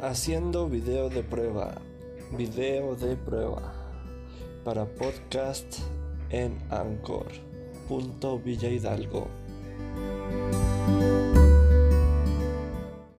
haciendo video de prueba, video de prueba para podcast en Anchor. Punto Villa Hidalgo.